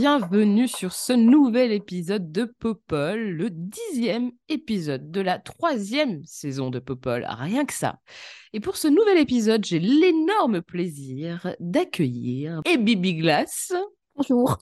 Bienvenue sur ce nouvel épisode de Popol, le dixième épisode de la troisième saison de Popol, rien que ça. Et pour ce nouvel épisode, j'ai l'énorme plaisir d'accueillir et Bibi Glace. Bonjour.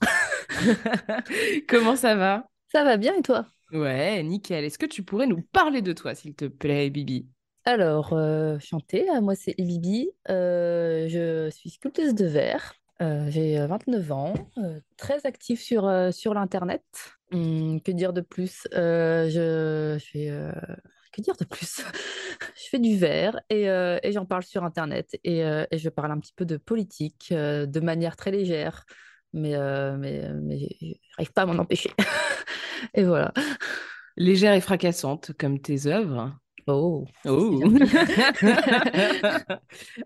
Comment ça va? Ça va bien et toi? Ouais, nickel. Est-ce que tu pourrais nous parler de toi, s'il te plaît, Bibi Alors, euh, chanter, moi c'est Bibi, euh, je suis sculpteuse de verre, Euh, j'ai euh, 29 ans, euh, très active sur, euh, sur l'Internet. Hum, que dire de plus? Euh, je, fais... euh, Que dire de plus? Je fais du verre et, euh, et j'en parle sur Internet et, euh, et je parle un petit peu de politique euh, de manière très légère, mais, euh, mais, mais j'arrive pas à m'en empêcher. Et voilà. Légère et fracassante, comme tes œuvres. Oh, Oh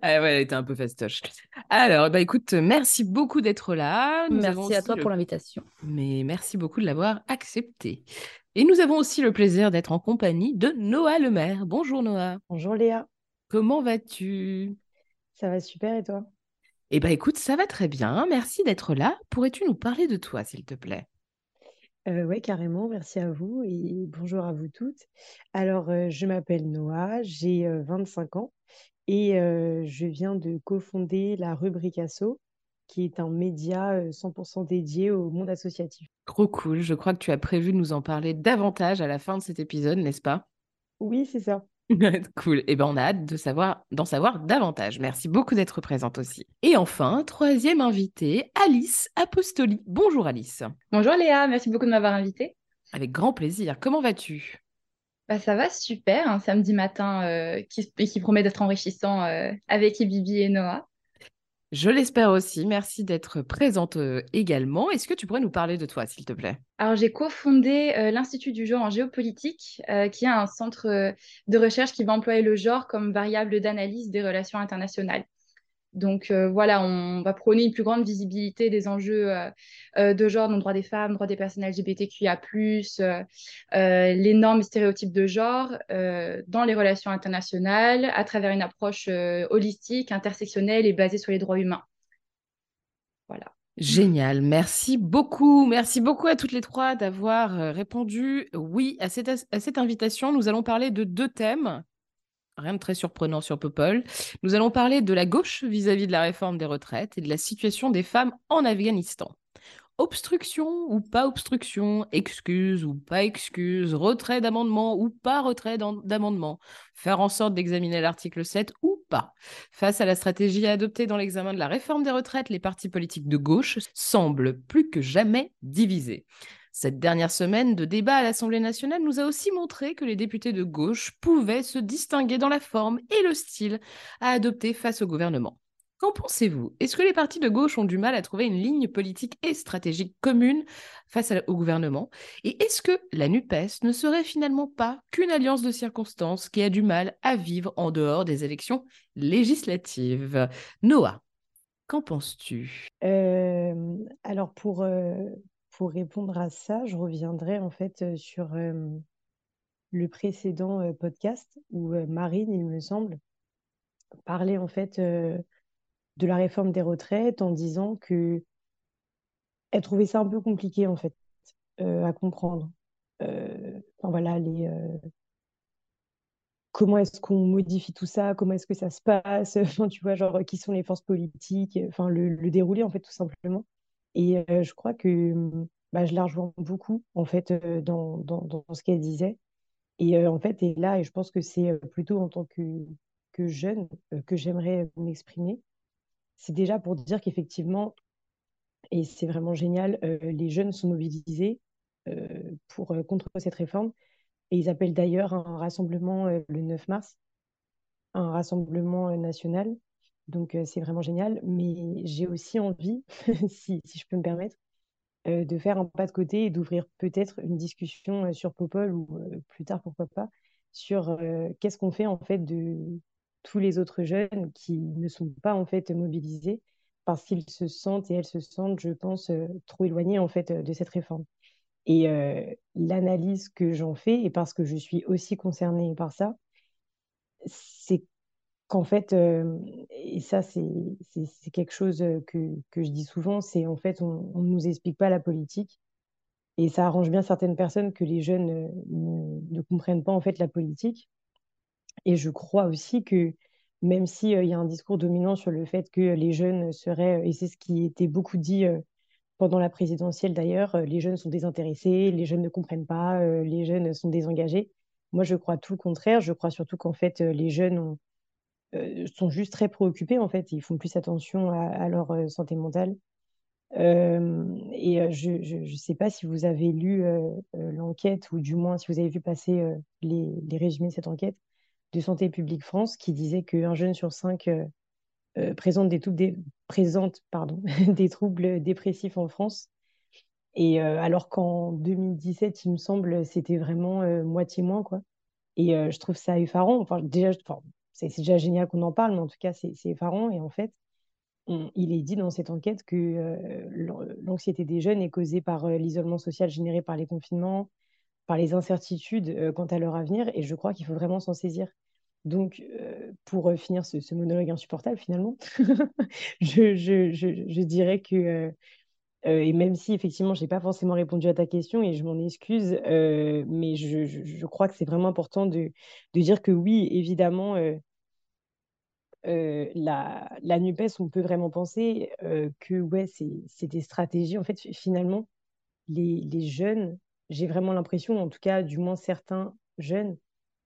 Ah ouais, elle était un peu fastoche. Alors, bah écoute, merci beaucoup d'être là. Nous Merci à toi le- pour l'invitation. Mais merci beaucoup de l'avoir accepté. Et nous avons aussi le plaisir d'être en compagnie de Noah Lemaire. Bonjour Noah. Bonjour Léa, Comment vas-tu? ça va super et toi? Eh ben écoute, ça va très bien. Merci d'être là. Pourrais-tu nous parler de toi, s'il te plaît? Euh, ouais, carrément, merci à vous et bonjour à vous toutes. Alors, euh, je m'appelle Noah, j'ai euh, 25 ans et euh, je viens de cofonder la rubrique Asso, qui est un média euh, 100% dédié au monde associatif. Trop cool. Je crois que tu as prévu de nous en parler davantage à la fin de cet épisode, n'est-ce pas? Oui, c'est ça. Cool. Eh ben, on a hâte de savoir, d'en savoir davantage. Merci beaucoup d'être présente aussi. Et enfin, troisième invitée, Alice Apostoli. Bonjour Alice. Bonjour Léa, merci beaucoup de m'avoir invitée. Avec grand plaisir. Comment vas-tu? Bah, ça va super, un samedi matin euh, qui, et qui promet d'être enrichissant euh, avec Bibi et Noah. Je l'espère aussi. Merci d'être présente euh, également. Est-ce que tu pourrais nous parler de toi, s'il te plaît? Alors j'ai cofondé euh, l'Institut du genre en géopolitique, euh, qui est un centre de recherche qui va employer le genre comme variable d'analyse des relations internationales. Donc euh, voilà, on va prôner une plus grande visibilité des enjeux euh, euh, de genre, dont droits des femmes, droits des personnes LGBTQIA+, les normes stéréotypes de genre dans les relations internationales à travers une approche holistique, intersectionnelle et basée sur les droits humains. Voilà. Génial, merci beaucoup. Merci beaucoup à toutes les trois d'avoir répondu oui à cette invitation. Nous allons parler de deux thèmes. Rien de très surprenant sur Popol. Nous allons parler de la gauche vis-à-vis de la réforme des retraites et de la situation des femmes en Afghanistan. Obstruction ou pas obstruction, excuse ou pas excuse, retrait d'amendement ou pas retrait d'am- d'amendement, faire en sorte d'examiner l'article 7 ou pas. Face à la stratégie adoptée dans l'examen de la réforme des retraites, les partis politiques de gauche semblent plus que jamais divisés. Cette dernière semaine de débat à l'Assemblée nationale nous a aussi montré que les députés de gauche pouvaient se distinguer dans la forme et le style à adopter face au gouvernement. Qu'en pensez-vous? Est-ce que les partis de gauche ont du mal à trouver une ligne politique et stratégique commune face au gouvernement? Et est-ce que la NUPES ne serait finalement pas qu'une alliance de circonstances qui a du mal à vivre en dehors des élections législatives? Noah, qu'en penses-tu? Euh, alors, pour, euh, pour répondre à ça, je reviendrai en fait euh, sur le précédent podcast où Marine, il me semble, parlait en fait de la réforme des retraites en disant que elle trouvait ça un peu compliqué en fait à comprendre. Enfin voilà, les, comment est-ce qu'on modifie tout ça, comment est-ce que ça se passe, tu vois, genre qui sont les forces politiques, enfin le, le déroulé en fait tout simplement. Et euh, je crois que bah, je la rejoins beaucoup en fait euh, dans, dans, dans ce qu'elle disait. Et euh, en fait, et là, et je pense que c'est plutôt en tant que, que jeune que j'aimerais m'exprimer. C'est déjà pour dire qu'effectivement, et c'est vraiment génial, les jeunes sont mobilisés pour, contre cette réforme. Et ils appellent d'ailleurs un rassemblement le 9 mars. un rassemblement national. Donc, c'est vraiment génial. Mais j'ai aussi envie, si, si, je peux me permettre, de faire un pas de côté et d'ouvrir peut-être une discussion sur Popol ou plus tard, pourquoi pas, sur qu'est-ce qu'on fait en fait de tous les autres jeunes qui ne sont pas en fait mobilisés parce qu'ils se sentent et elles se sentent, je pense, trop éloignés en fait de cette réforme. Et l'analyse que j'en fais, et parce que je suis aussi concernée par ça, c'est qu'en fait, et ça c'est quelque chose que, que, je dis souvent, c'est en fait on ne nous explique pas la politique. Et ça arrange bien certaines personnes que les jeunes ne, ne, comprennent pas en fait la politique. Et je crois aussi que même s'il y a un discours dominant sur le fait que les jeunes seraient, et c'est ce qui était beaucoup dit pendant la présidentielle d'ailleurs, les jeunes sont désintéressés, les jeunes ne comprennent pas, les jeunes sont désengagés. Moi, je crois tout le contraire. Je crois surtout qu'en fait, les jeunes sont juste très préoccupés. En fait, ils font plus attention à, leur santé mentale. et je ne sais pas si vous avez lu l'enquête, ou du moins si vous avez vu passer les, les, résumés de cette enquête de Santé publique France, qui disait qu'un jeune sur cinq euh, présente, des, des, présente pardon, des troubles dépressifs en France. Et euh, alors qu'en 2017, il me semble, c'était vraiment euh, moitié moins, quoi. Et je trouve ça effarant. Enfin, déjà, c'est déjà génial qu'on en parle, mais en tout cas, c'est effarant. Et en fait, il est dit dans cette enquête que l'anxiété des jeunes est causée par l'isolement social généré par les confinements, par les incertitudes quant à leur avenir. Et je crois qu'il faut vraiment s'en saisir. Donc, euh, pour euh, finir ce, monologue insupportable, finalement, je, je, dirais que, euh, et même si effectivement, je n'ai pas forcément répondu à ta question et je m'en excuse, mais je, crois que c'est vraiment important de, dire que oui, évidemment, la, la, NUPES, on peut vraiment penser que ouais, c'est des stratégies. En fait, finalement, les, les jeunes, j'ai vraiment l'impression, en tout cas, du moins certains jeunes,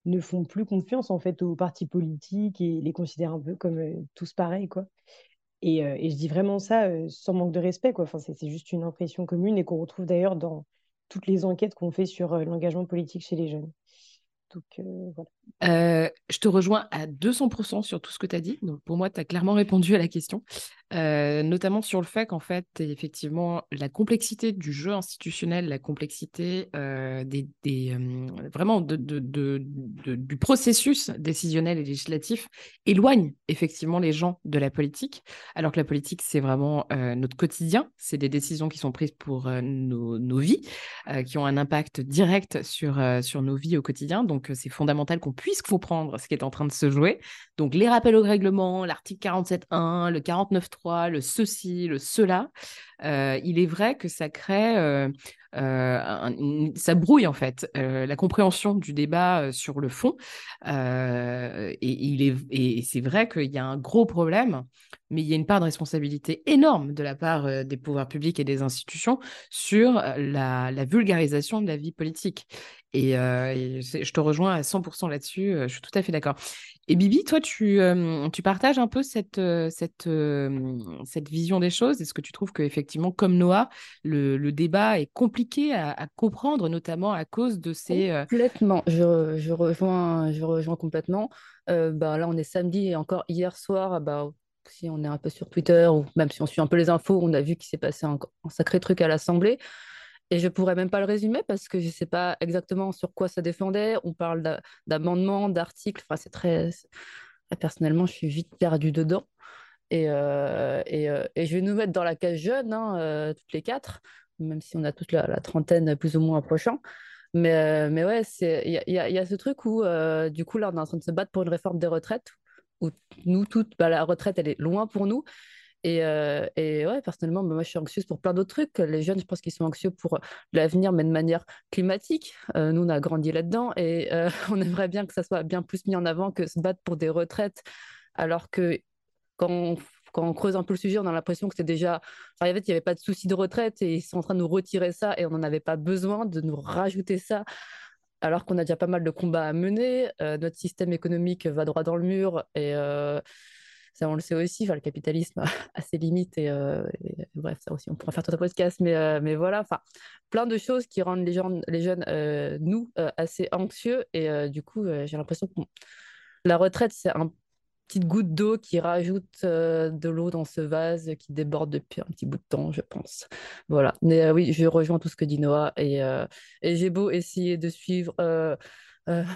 ne font plus confiance en fait aux partis politiques et les considèrent un peu comme euh, tous pareils quoi. Et, je dis vraiment ça sans manque de respect quoi. C'est juste une impression commune et qu'on retrouve d'ailleurs dans toutes les enquêtes qu'on fait sur l'engagement politique chez les jeunes. Donc, voilà. Euh, je te rejoins à 200% sur tout ce que tu as dit. Donc, pour moi, tu as clairement répondu à la question, euh, notamment sur le fait qu'en fait, effectivement, la complexité du jeu institutionnel, la complexité euh, des, des vraiment de, de, de, du processus décisionnel et législatif éloigne effectivement les gens de la politique, alors que la politique, c'est vraiment notre quotidien, c'est des décisions qui sont prises pour nos, nos, vies, qui ont un impact direct sur, sur nos vies au quotidien. Donc, c'est fondamental qu'on puisse comprendre ce qui est en train de se jouer. Donc, les rappels au règlement, l'article 47.1, le 49.3, le ceci, le cela, euh, il est vrai que ça crée, euh, euh, ça brouille en fait la compréhension du débat sur le fond. et, il est, et c'est vrai qu'il y a un gros problème, mais il y a une part de responsabilité énorme de la part des pouvoirs publics et des institutions sur la vulgarisation de la vie politique. Et, je te rejoins à 100% là-dessus, je suis tout à fait d'accord. Et Bibi, toi, tu, tu partages un peu cette, vision des choses? Est-ce que tu trouves qu'effectivement, comme Noah, le, débat est compliqué à, comprendre, notamment à cause de ces... Complètement, je, rejoins, je rejoins complètement. bah, là, on est samedi et encore hier soir, bah, si on est un peu sur Twitter ou même si on suit un peu les infos, on a vu qu'il s'est passé un sacré truc à l'Assemblée. Et je pourrais même pas le résumer parce que je sais pas exactement sur quoi ça défendait. On parle d'amendements, d'articles. Enfin, c'est très. Personnellement, je suis vite perdue dedans. Et, euh, et, euh, et, je vais nous mettre dans la case jeune, hein, euh, toutes les quatre, même si on a toute la, trentaine plus ou moins approchant. Mais, mais ouais, il y a, y a, ce truc où, du coup, là, on est en train de se battre pour une réforme des retraites, où nous, toutes, bah, la retraite, elle est loin pour nous. Et, euh, ouais, personnellement, bah, moi, je suis anxieuse pour plein d'autres trucs. Les jeunes, je pense qu'ils sont anxieux pour l'avenir, mais de manière climatique. Euh, nous, on a grandi là-dedans et euh, on aimerait bien que ça soit bien plus mis en avant que se battre pour des retraites, alors que quand on, quand on creuse un peu le sujet, on a l'impression que c'est déjà. En fait, il n'y avait pas de souci de retraite et ils sont en train de nous retirer ça et on n'en avait pas besoin de nous rajouter ça alors qu'on a déjà pas mal de combats à mener. notre système économique va droit dans le mur et on le sait aussi, le capitalisme a ses limites et, euh, bref, ça aussi on pourra faire tout un podcast, mais, euh, mais voilà, enfin, plein de choses qui rendent les, gens, les jeunes, euh, nous, assez anxieux et du coup, j'ai l'impression qu'on la retraite, c'est un petite goutte d'eau qui rajoute de l'eau dans ce vase qui déborde depuis un petit bout de temps, je pense. Voilà. Mais oui, je rejoins tout ce que dit Noah et, et j'ai beau essayer de suivre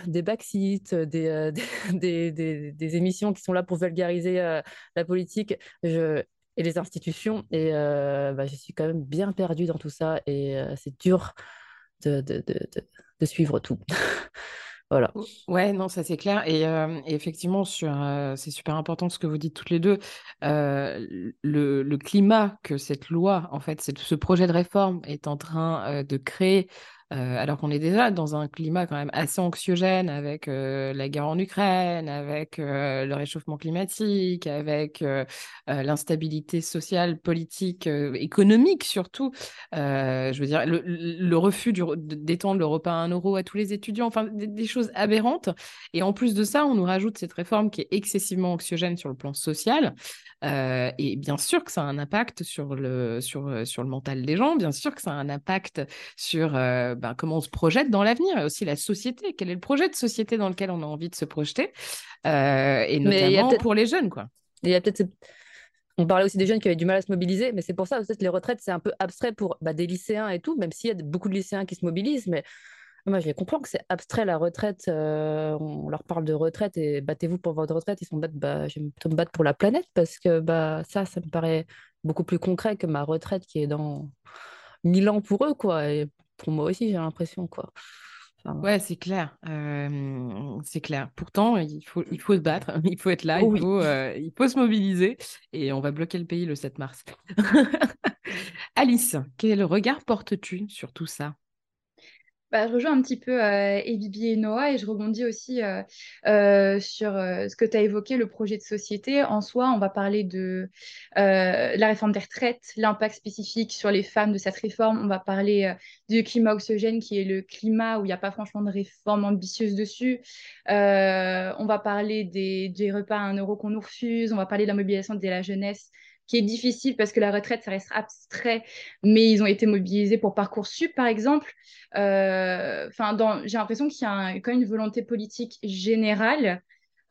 des backsites, des, des, des, des, émissions qui sont là pour vulgariser la politique et les institutions. Et bah, je suis quand même bien perdue dans tout ça et c'est dur de, de, de, suivre tout. Voilà. Ouais, non, ça c'est clair. Et, effectivement, sur, c'est super important ce que vous dites toutes les deux. le, le, climat que cette loi, en fait, ce projet de réforme est en train de créer euh, alors qu'on est déjà dans un climat quand même assez anxiogène avec euh, la guerre en Ukraine, avec euh, le réchauffement climatique, avec l'instabilité sociale, politique, économique surtout. je veux dire, le, refus d'étendre le repas à un euro à tous les étudiants, enfin des, choses aberrantes. Et en plus de ça, on nous rajoute cette réforme qui est excessivement anxiogène sur le plan social. et bien sûr que ça a un impact sur le, sur, sur le mental des gens, bien sûr que ça a un impact sur ben, comment on se projette dans l'avenir et aussi la société. Quel est le projet de société dans lequel on a envie de se projeter euh, Et notamment pour les jeunes, quoi. Il y a peut-être on parlait aussi des jeunes qui avaient du mal à se mobiliser, mais c'est pour ça que les retraites, c'est un peu abstrait pour bah, des lycéens et tout, même s'il y a beaucoup de lycéens qui se mobilisent. Mais moi, je comprends que c'est abstrait la retraite. Euh, on leur parle de retraite et battez-vous pour votre retraite. Ils sont battent, bah, je vais me battre pour la planète parce que bah, ça, ça me paraît beaucoup plus concret que ma retraite qui est dans mille ans pour eux. quoi. Et pour moi aussi, j'ai l'impression, quoi. ouais, c'est clair. c'est clair. Pourtant, il faut, il faut se battre, il faut être là, il, faut, il faut se mobiliser et on va bloquer le pays le 7 mars. Alice, quel regard portes-tu sur tout ça? Bah, je rejoins un petit peu euh, et Noah et je rebondis aussi euh, euh, sur ce que tu as évoqué, le projet de société. En soi, on va parler de la réforme des retraites, l'impact spécifique sur les femmes de cette réforme. On va parler du climat oxygène qui est le climat où il n'y a pas franchement de réforme ambitieuse dessus. on va parler des, des repas à un euro qu'on nous refuse. On va parler de la mobilisation de la jeunesse qui est difficile parce que la retraite, ça reste abstrait, mais ils ont été mobilisés pour Parcoursup, par exemple. Euh, enfin, j'ai l'impression qu'il y a quand même une volonté politique générale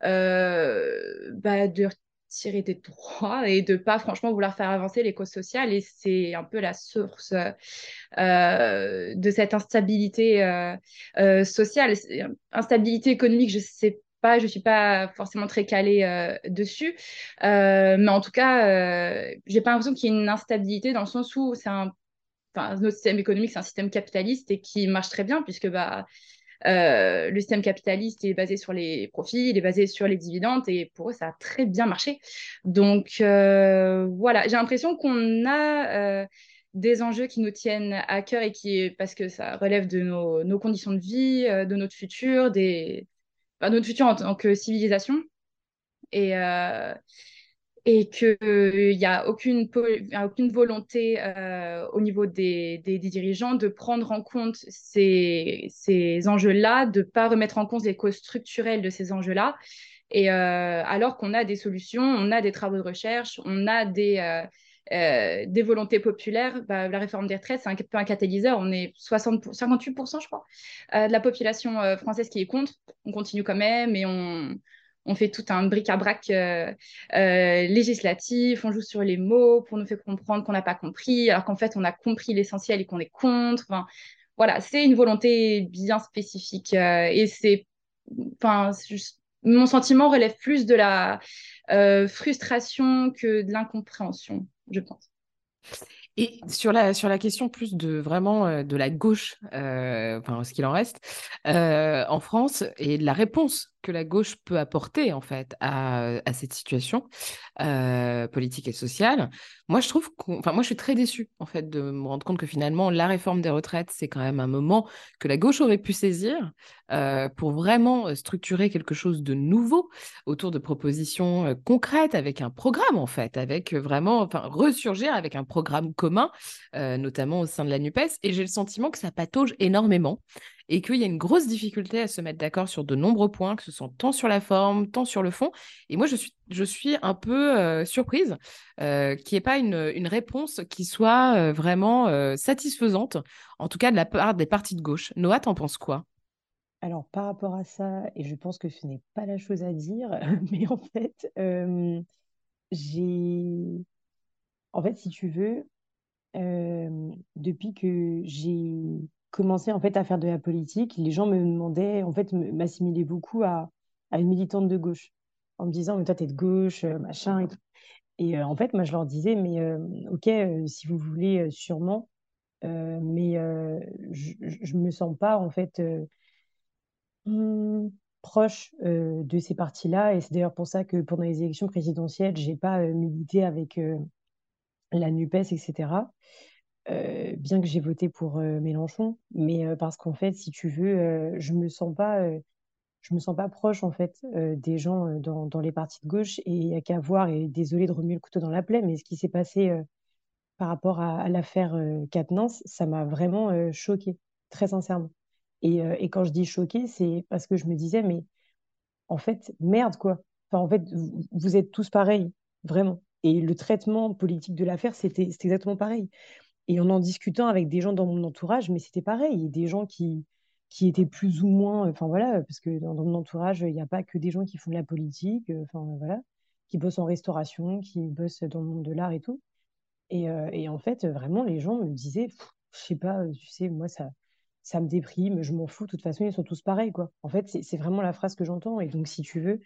euh, bah, de tirer des droits et de pas franchement vouloir faire avancer les causes sociales et c'est un peu la source euh, de cette instabilité sociale instabilité économique je sais pas, je suis pas forcément très calée euh, dessus, euh, mais en tout cas, euh, j'ai pas l'impression qu'il y ait une instabilité dans le sens où c'est un, notre système économique, c'est un système capitaliste et qui marche très bien puisque bah le système capitaliste est basé sur les profits, il est basé sur les dividendes et pour eux, ça a très bien marché. Donc voilà, j'ai l'impression qu'on a des enjeux qui nous tiennent à cœur et qui, parce que ça relève de nos, nos conditions de vie, de notre futur, des, notre futur en tant que civilisation. Et, euh, et qu'il n'y a aucune, aucune volonté euh, au niveau des, des, dirigeants de prendre en compte ces, ces enjeux-là, de ne pas remettre en cause les causes structurelles de ces enjeux-là. Et euh, alors qu'on a des solutions, on a des travaux de recherche, on a des, euh, des volontés populaires, bah, la réforme des retraites, c'est un peu un catalyseur. On est 60 58%, je crois, euh, de la population euh, française qui est contre. On continue quand même et on, fait tout un bric-à-brac législatif. On joue sur les mots pour nous faire comprendre qu'on n'a pas compris, alors qu'en fait, on a compris l'essentiel et qu'on est contre. Enfin, voilà, c'est une volonté bien spécifique et c'est. Mon sentiment relève plus de la frustration que de l'incompréhension je pense. Et sur la, sur la question plus de vraiment euh, de la gauche, euh, enfin ce qu'il en reste, euh, en France, et de la réponse que la gauche peut apporter en fait à, cette situation politique et sociale. Moi, je trouve, enfin moi, je suis très déçue en fait de me rendre compte que finalement la réforme des retraites, c'est quand même un moment que la gauche aurait pu saisir pour vraiment structurer quelque chose de nouveau autour de propositions concrètes avec un programme en fait, avec vraiment, enfin ressurgir avec un programme commun, notamment au sein de la Nupes. Et j'ai le sentiment que ça patauge énormément et qu'il y a une grosse difficulté à se mettre d'accord sur de nombreux points, que ce soit tant sur la forme, tant sur le fond. Et moi, je suis, je suis un peu euh, surprise euh, qu'il n'y ait pas une, réponse qui soit euh, vraiment satisfaisante, en tout cas de la part des partis de gauche. Noah, t'en penses quoi? Alors par rapport à ça, et je pense que ce n'est pas la chose à dire, mais en fait, j'ai... En fait, si tu veux, depuis que j'ai commencé en fait à faire de la politique, les gens me demandaient, en fait, m'assimilaient beaucoup à, une militante de gauche, en me disant, mais toi, t'es de gauche, euh, machin et euh, en fait, moi, je leur disais, mais euh, ok, si vous voulez, sûrement, mais je, je je me sens pas en fait hmm, proche de ces partis-là. Et c'est d'ailleurs pour ça que pendant les élections présidentielles, j'ai pas euh, milité avec la NUPES, etc. Euh, bien que j'ai voté pour euh, Mélenchon, mais euh, parce qu'en fait, si tu veux, je me sens pas, je me sens pas proche en fait des gens dans, les partis de gauche. Et il y a qu'à voir, et désolé de remuer le couteau dans la plaie, mais ce qui s'est passé par rapport à, l'affaire Quatennens, ça m'a vraiment choquée, très sincèrement. Et, quand je dis choquée, c'est parce que je me disais, mais en fait, merde, quoi. En fait, vous, vous êtes tous pareils, vraiment. Et le traitement politique de l'affaire, c'était exactement pareil. Et en en discutant avec des gens dans mon entourage, mais c'était pareil. Des gens qui, qui étaient plus ou moins, enfin voilà, parce que dans, mon entourage, il n'y a pas que des gens qui font de la politique, euh, enfin voilà, qui bossent en restauration, qui bossent dans le monde de l'art et tout. Et, euh, et en fait, vraiment, les gens me disaient, je sais pas, tu sais, moi, ça, ça me déprime, je m'en fous, de toute façon, ils sont tous pareils, quoi. En fait, c'est vraiment la phrase que j'entends. Et donc, si tu veux,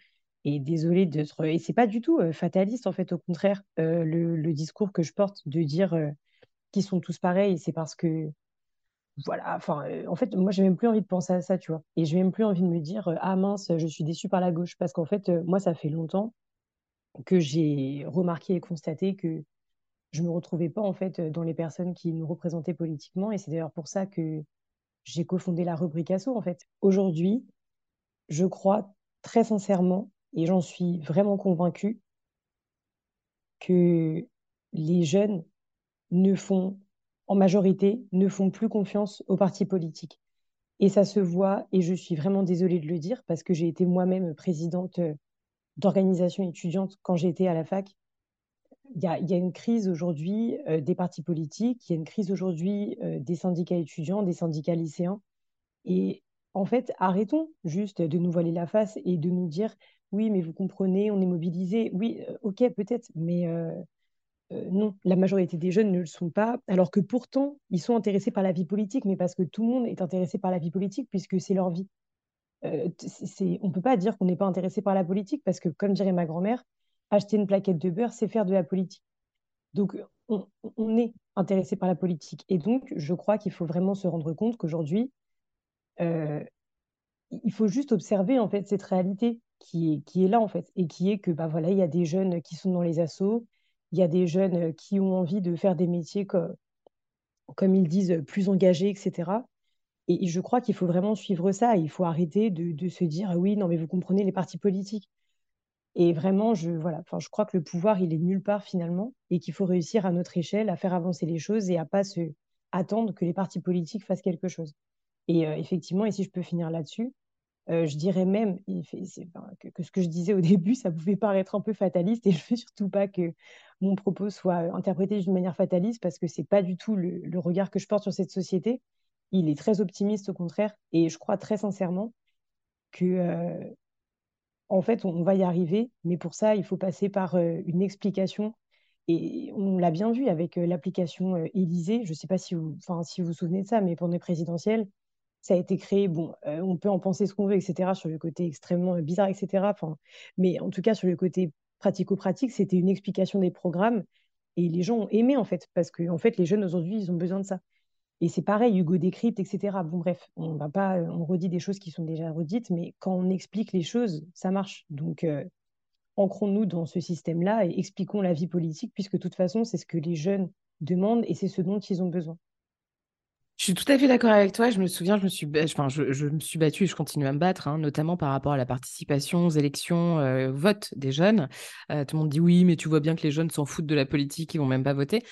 et désolé d'être. Et c'est pas du tout euh, fataliste, en fait, au contraire, euh, le, discours que je porte de dire euh, sont tous pareils, c'est parce que, voilà, enfin, euh, en fait, moi, j'ai même plus envie de penser à ça, tu vois. Et j'ai même plus envie de me dire, euh, ah mince, je suis déçue par la gauche. Parce qu'en fait, euh, moi, ça fait longtemps que j'ai remarqué et constaté que je me retrouvais pas en fait dans les personnes qui nous représentaient politiquement et c'est d'ailleurs pour ça que j'ai cofondé la rubrique Asso en fait. Aujourd'hui, je crois très sincèrement et j'en suis vraiment convaincue que les jeunes ne font en majorité ne font plus confiance aux partis politiques. Et ça se voit et je suis vraiment désolée de le dire parce que j'ai été moi-même présidente euh, d'organisation étudiante quand j'étais à la fac il y a, une crise aujourd'hui euh, des partis politiques, il y a une crise aujourd'hui euh, des syndicats étudiants, des syndicats lycéens. Et en fait, arrêtons juste de nous voiler la face et de nous dire, oui, mais vous comprenez, on est mobilisé. Oui, ok, peut-être, mais non, la majorité des jeunes ne le sont pas, alors que pourtant, ils sont intéressés par la vie politique, mais parce que tout le monde est intéressé par la vie politique, puisque c'est leur vie. On ne peut pas dire qu'on n'est pas intéressé par la politique, parce que, comme dirait ma grand-mère, acheter une plaquette de beurre, c'est faire de la politique. Donc, on, est intéressé par la politique. Et donc, je crois qu'il faut vraiment se rendre compte qu'aujourd'hui, il faut juste observer en fait cette réalité qui est, là en fait et qui est que bah voilà il y a des jeunes qui sont dans les assos il y a des jeunes qui ont envie de faire des métiers co- comme, ils disent plus engagés etc et je crois qu'il faut vraiment suivre ça. Il faut arrêter de, se dire ah oui non mais vous comprenez les partis politiques. Et vraiment je voilà je crois que le pouvoir il est nulle part finalement et qu'il faut réussir à notre échelle à faire avancer les choses et à pas se attendre que les partis politiques fassent quelque chose. Et euh, effectivement et si je peux finir là-dessus euh, je dirais même que, ce que je disais au début, ça pouvait paraître un peu fataliste et je veux surtout pas que mon propos soit interprété d'une manière fataliste parce que c'est pas du tout le, regard que je porte sur cette société. Il est très optimiste au contraire et je crois très sincèrement que euh, en fait on, va y arriver, mais pour ça il faut passer par euh, une explication et on l'a bien vu avec l'application Élysée. Je sais pas si vous, si vous vous souvenez de ça, mais pendant les présidentielles ça a été créé, bon, on peut en penser ce qu'on veut, etc., sur le côté extrêmement bizarre, etc. Mais en tout cas, sur le côté pratico-pratique, c'était une explication des programmes et les gens ont aimé, en fait, parce que, en fait, les jeunes aujourd'hui, ils ont besoin de ça. Et c'est pareil, Hugo décrypte, etc. Bon, bref, on va pas, on redit des choses qui sont déjà redites, mais quand on explique les choses, ça marche. Donc, ancrons-nous dans ce système-là et expliquons la vie politique, puisque de toute façon, c'est ce que les jeunes demandent et c'est ce dont ils ont besoin. Je suis tout à fait d'accord avec toi. Je me souviens, je me suis, enfin, je, je me suis battue et je continue à me battre, hein, notamment par rapport à la participation aux élections, euh, vote des jeunes. Euh, tout le monde dit oui, mais tu vois bien que les jeunes s'en foutent de la politique, ils vont même pas voter.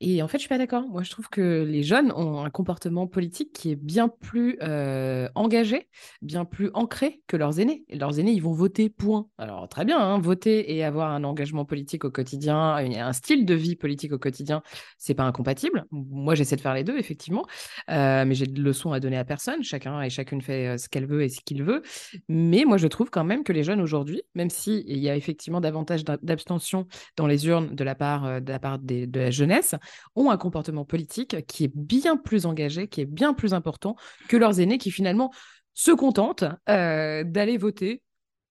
Et en fait, je suis pas d'accord. Moi, je trouve que les jeunes ont un comportement politique qui est bien plus euh, engagé, bien plus ancré que leurs aînés. Et leurs aînés, ils vont voter, point. Alors, très bien, hein, voter et avoir un engagement politique au quotidien, un style de vie politique au quotidien, c'est pas incompatible. Moi, j'essaie de faire les deux, effectivement, euh, mais j'ai de leçons à donner à personne. Chacun et chacune fait euh, ce qu'elle veut et ce qu'il veut. Mais moi, je trouve quand même que les jeunes aujourd'hui, même s'il y a effectivement davantage d'abstention dans les urnes de la part, de, la part de la jeunesse, ont un comportement politique qui est bien plus engagé, qui est bien plus important que leurs aînés qui finalement se contentent euh, d'aller voter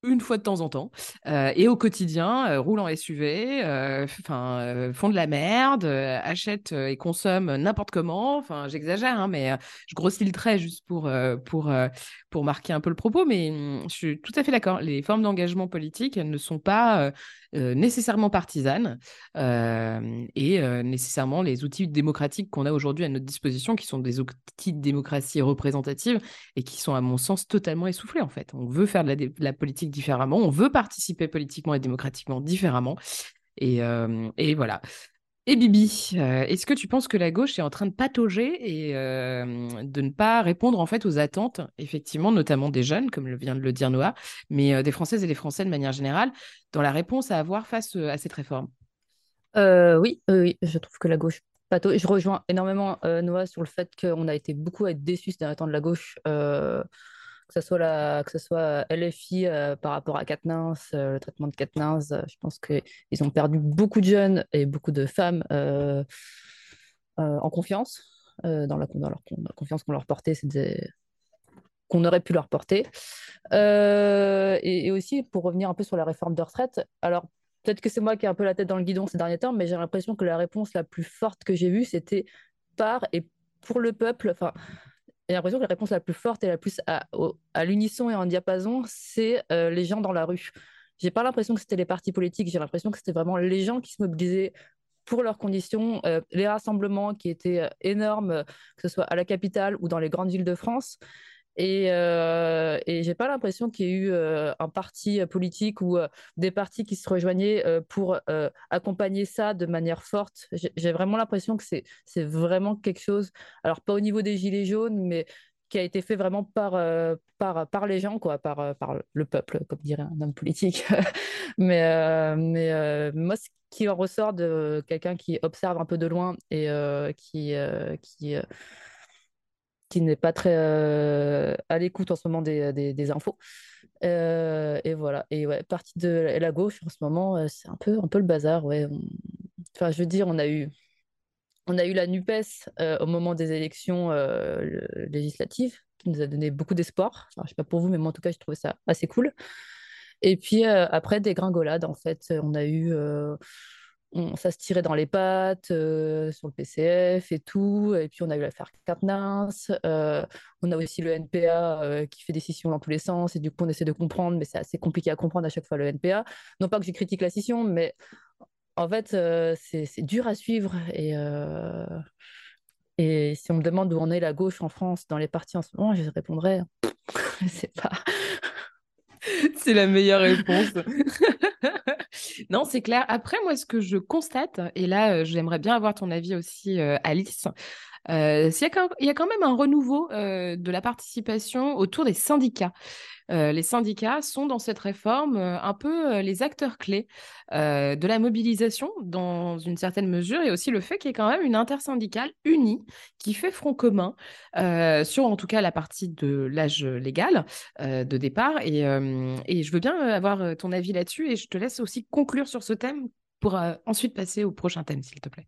une fois de temps en temps euh, et au quotidien euh, roulent en SUV enfin font de la merde achètent et consomment n'importe comment enfin j'exagère hein, mais je grossis le trait juste pour pour pour marquer un peu le propos mais hum, je suis tout à fait d'accord les formes d'engagement politique ne sont pas euh, nécessairement partisanes euh, et euh, nécessairement les outils démocratiques qu'on a aujourd'hui à notre disposition, qui sont des outils de démocratie représentative et qui sont, à mon sens, totalement essoufflés en fait. On veut faire de la, politique différemment, on veut participer politiquement et démocratiquement différemment. Et, et voilà. Et Bibi, euh, est-ce que tu penses que la gauche est en train de patauger et euh, de ne pas répondre en fait aux attentes, effectivement, notamment des jeunes, comme vient de le dire Noah, mais euh, des Françaises et des Français de manière générale, dans la réponse à avoir face à cette réforme? Oui, oui, je trouve que la gauche patauge. Je rejoins énormément Noah sur le fait qu'on a été beaucoup à être déçus ces derniers de la gauche que ce soit, la, que ce soit LFI euh, par rapport à Katnins, euh, le traitement de Katnins, euh, je pense qu'ils ont perdu beaucoup de jeunes et beaucoup de femmes en confiance, dans, la, confiance qu'on leur portait, qu'on aurait pu leur porter. Et, et, aussi, pour revenir un peu sur la réforme de retraite, alors peut-être que c'est moi qui ai un peu la tête dans le guidon ces derniers temps, mais j'ai l'impression que la réponse la plus forte que j'ai vue, c'était par et pour le peuple. Enfin, j'ai l'impression que la réponse la plus forte et la plus à, l'unisson et en diapason, c'est euh, les gens dans la rue. J'ai pas l'impression que c'était les partis politiques, j'ai l'impression que c'était vraiment les gens qui se mobilisaient pour leurs conditions, euh, les rassemblements qui étaient euh, énormes, que ce soit à la capitale ou dans les grandes villes de France. Et, euh, et j'ai pas l'impression qu'il y ait eu euh, un parti politique ou euh, des partis qui se rejoignaient euh, pour accompagner ça de manière forte. J'ai vraiment l'impression que c'est c'est vraiment quelque chose, alors pas au niveau des gilets jaunes, mais qui a été fait vraiment par, par, par les gens, quoi, par, par le peuple, comme dirait un homme politique. mais mais moi, ce qui en ressort de quelqu'un qui observe un peu de loin et qui, qui qui n'est pas très euh, à l'écoute en ce moment des, infos. Euh, et voilà. Et ouais, partie de la gauche en ce moment, euh, c'est un peu, un peu le bazar. Ouais. Enfin, je veux dire, on a eu, on a eu la NUPES au moment des élections législatives, qui nous a donné beaucoup d'espoir. Enfin, je sais pas pour vous, mais moi, en tout cas, je trouvais ça assez cool. Et puis, après, des gringolades, en fait, on a eu ça se tirait dans les pattes euh, sur le PCF et tout. Et puis on a eu l'affaire Katnins. Euh, on a aussi le NPA euh, qui fait des scissions dans tous les sens. Et du coup, on essaie de comprendre, mais c'est assez compliqué à comprendre à chaque fois le NPA. Non pas que je critique la scission, mais en fait, c'est dur à suivre. Et, et si on me demande où on est la gauche en France dans les partis en ce moment, je répondrais, je sais pas. c'est la meilleure réponse. non, c'est clair. Après, moi, ce que je constate, et là, euh, j'aimerais bien avoir ton avis aussi, euh, Alice, euh, il y, a quand même un renouveau de la participation autour des syndicats. les syndicats sont dans cette réforme un peu les acteurs clés de la mobilisation dans une certaine mesure et aussi le fait qu'il y ait quand même une intersyndicale unie qui fait front commun sur en tout cas la partie de l'âge légal de départ. Et, je veux bien avoir ton avis là-dessus et je te laisse aussi conclure sur ce thème pour ensuite passer au prochain thème, s'il te plaît.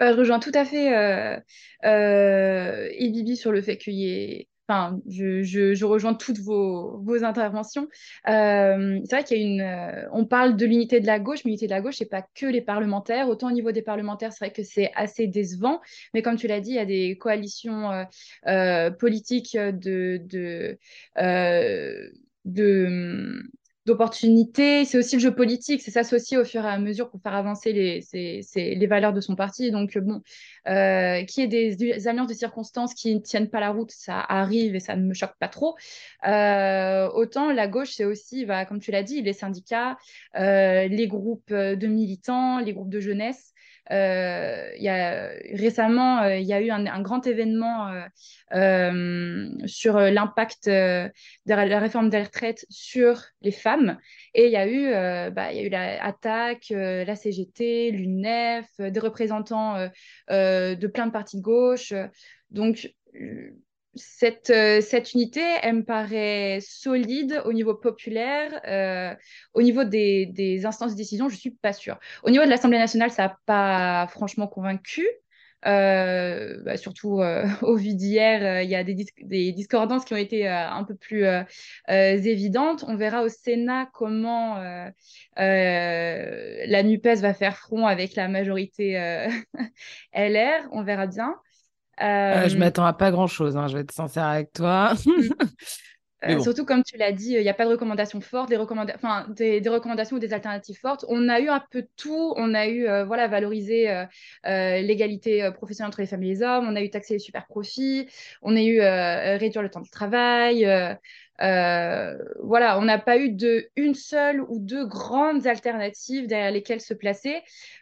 Je rejoins tout à fait euh, euh, Ibibi sur le fait qu'il y ait enfin, je, rejoins toutes vos, interventions. Euh, c'est vrai qu'il y a une. Euh, on parle de l'unité de la gauche, mais l'unité de la gauche, c'est pas que les parlementaires. Autant au niveau des parlementaires, c'est vrai que c'est assez décevant. Mais comme tu l'as dit, il y a des coalitions euh, politiques de, de, de d'opportunités. C'est aussi le jeu politique, c'est s'associer au fur et à mesure pour faire avancer les, les valeurs de son parti. Donc, bon, euh, qu'il y ait des, alliances de circonstances qui ne tiennent pas la route, ça arrive et ça ne me choque pas trop. Euh, autant la gauche, c'est aussi, bah, comme tu l'as dit, les syndicats, euh, les groupes de militants, les groupes de jeunesse. Euh, y a, récemment, euh, il y a eu un, grand événement euh, sur l'impact de la réforme des retraites sur les femmes. Et il y a eu, bah, y a eu la la CGT, l'UNEF, des représentants de plein de partis de gauche. Donc, cette, euh, cette, unité, elle me paraît solide au niveau populaire. Euh, au niveau des, instances de décision, je ne suis pas sûre. Au niveau de l'Assemblée nationale, ça n'a pas franchement convaincu. Euh, bah, surtout au vu d'hier, il y a des, discordances qui ont été un peu plus évidentes. On verra au Sénat comment la NUPES va faire front avec la majorité LR. On verra bien. Euh, je euh, m'attends à pas grand-chose, hein, je vais être sincère avec toi. Euh, surtout, comme tu l'as dit, il n'y a pas de recommandations fortes, des, enfin, des, recommandations ou des alternatives fortes. On a eu un peu de tout. On a eu voilà, valoriser l'égalité professionnelle entre les femmes et les hommes. On a eu taxer les super profits. On a eu réduire le temps de travail. Euh, voilà, on n'a pas eu de une seule ou deux grandes alternatives derrière lesquelles se placer.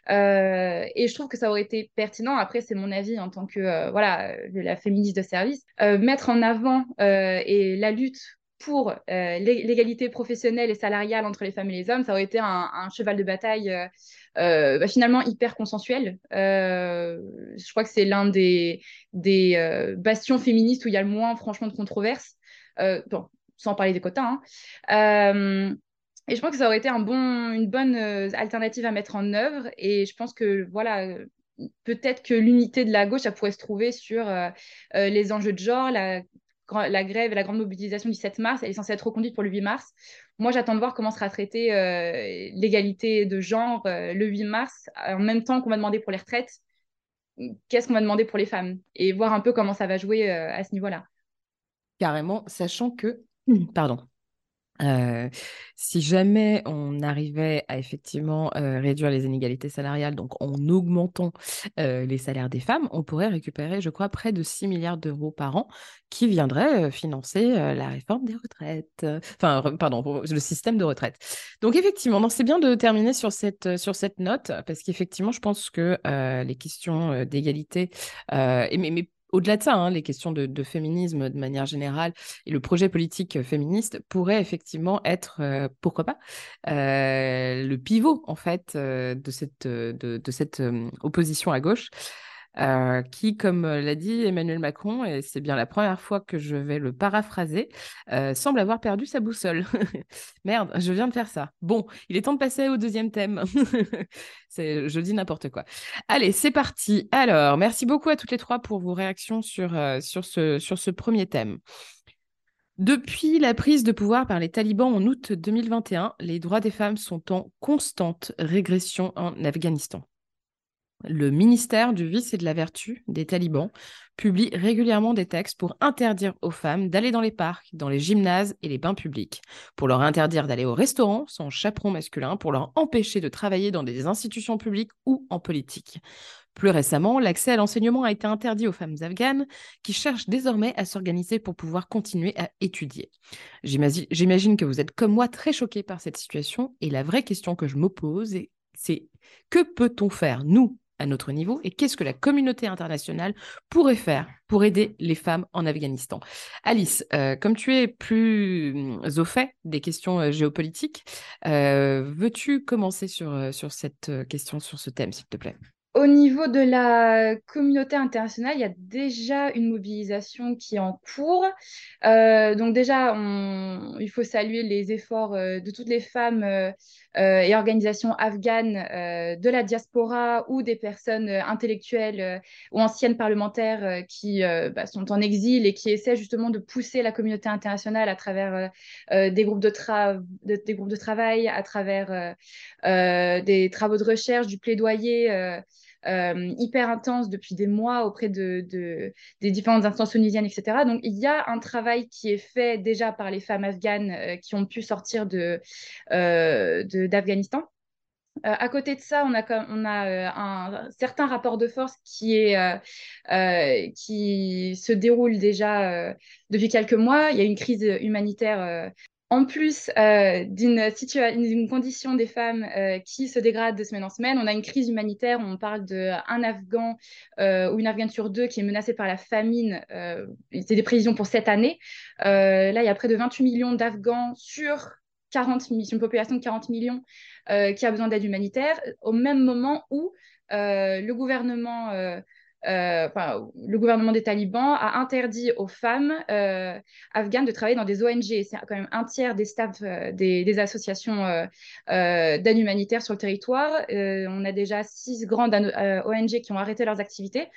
Euh, et je trouve que ça aurait été pertinent. Après, c'est mon avis en tant que euh, voilà la féministe de service, mettre en avant et la lutte pour l'égalité professionnelle et salariale entre les femmes et les hommes, ça aurait été un, cheval de bataille bah, finalement hyper consensuel. je crois que c'est l'un des, des bastions féministes où il y a le moins franchement de controverses. Sans parler des quotas. Hein. Euh, et je pense que ça aurait été une bonne euh, alternative à mettre en œuvre. Et je pense que, voilà, peut-être que l'unité de la gauche, ça pourrait se trouver sur euh, les enjeux de genre, la, la, grève et la grande mobilisation du 7 mars. Elle est censée être reconduite pour le 8 mars. Moi, j'attends de voir comment sera traitée l'égalité de genre le 8 mars, en même temps qu'on va demander pour les retraites. Qu'est-ce qu'on va demander pour les femmes? Et voir un peu comment ça va jouer à ce niveau-là. Carrément, sachant que Pardon. Euh, si jamais on arrivait à effectivement euh, réduire les inégalités salariales, donc en augmentant euh, les salaires des femmes, on pourrait récupérer, je crois, près de 6 milliards d'euros par an qui viendraient financer la réforme des retraites, enfin, pardon, le système de retraite. Donc effectivement, c'est bien de terminer sur cette, sur cette note, parce qu'effectivement, je pense que les questions d'égalité, mais au-delà de ça, hein, les questions de, féminisme de manière générale et le projet politique féministe pourraient effectivement être, euh, pourquoi pas, euh, le pivot en fait euh, de cette opposition à gauche. Euh, qui, comme euh, l'a dit Emmanuel Macron, et c'est bien la première fois que je vais le paraphraser, euh, semble avoir perdu sa boussole. Merde, je viens de faire ça. Bon, il est temps de passer au deuxième thème. je dis n'importe quoi. Allez, c'est parti. Alors, merci beaucoup à toutes les trois pour vos réactions sur, ce premier thème. Depuis la prise de pouvoir par les talibans en août 2021, les droits des femmes sont en constante régression en Afghanistan. Le ministère du Vice et de la Vertu des talibans publie régulièrement des textes pour interdire aux femmes d'aller dans les parcs, dans les gymnases et les bains publics, pour leur interdire d'aller au restaurant sans chaperon masculin, pour leur empêcher de travailler dans des institutions publiques ou en politique. Plus récemment, l'accès à l'enseignement a été interdit aux femmes afghanes qui cherchent désormais à s'organiser pour pouvoir continuer à étudier. J'imagine que vous êtes comme moi très choqués par cette situation et la vraie question que je me pose, c'est que peut-on faire, nous, à notre niveau et qu'est-ce que la communauté internationale pourrait faire pour aider les femmes en Afghanistan. Alice, euh, comme tu es plus mm, au fait des questions euh, géopolitiques, euh, veux-tu commencer sur, sur cette question, sur ce thème, s'il te plaît? Au niveau de la communauté internationale, il y a déjà une mobilisation qui est en cours. donc déjà, il faut saluer les efforts de toutes les femmes et organisations afghanes de la diaspora ou des personnes intellectuelles ou anciennes parlementaires qui bah, sont en exil et qui essaient justement de pousser la communauté internationale à travers des, de des groupes de travail, à travers des travaux de recherche, du plaidoyer. Euh, hyper intense depuis des mois auprès de, des différentes instances tunisiennes, etc. Donc, il y a un travail qui est fait déjà par les femmes afghanes euh, qui ont pu sortir de, euh, d'Afghanistan. à côté de ça, on a, on a un, certain rapport de force qui, est, qui se déroule déjà depuis quelques mois. Il y a une crise humanitaire en plus euh, d'une condition des femmes euh, qui se dégrade de semaine en semaine, on a une crise humanitaire, on parle d'un Afghan euh, ou une Afghane sur deux qui est menacée par la famine. C'est des prévisions pour cette année. là, il y a près de 28 millions d'Afghans sur 40 une population de 40 millions qui a besoin d'aide humanitaire, au même moment où le gouvernement euh, le gouvernement des talibans a interdit aux femmes euh, afghanes de travailler dans des ONG. C'est quand même un tiers des staffs euh, des, associations d'aide humanitaire sur le territoire. on a déjà six grandes ONG qui ont arrêté leurs activités.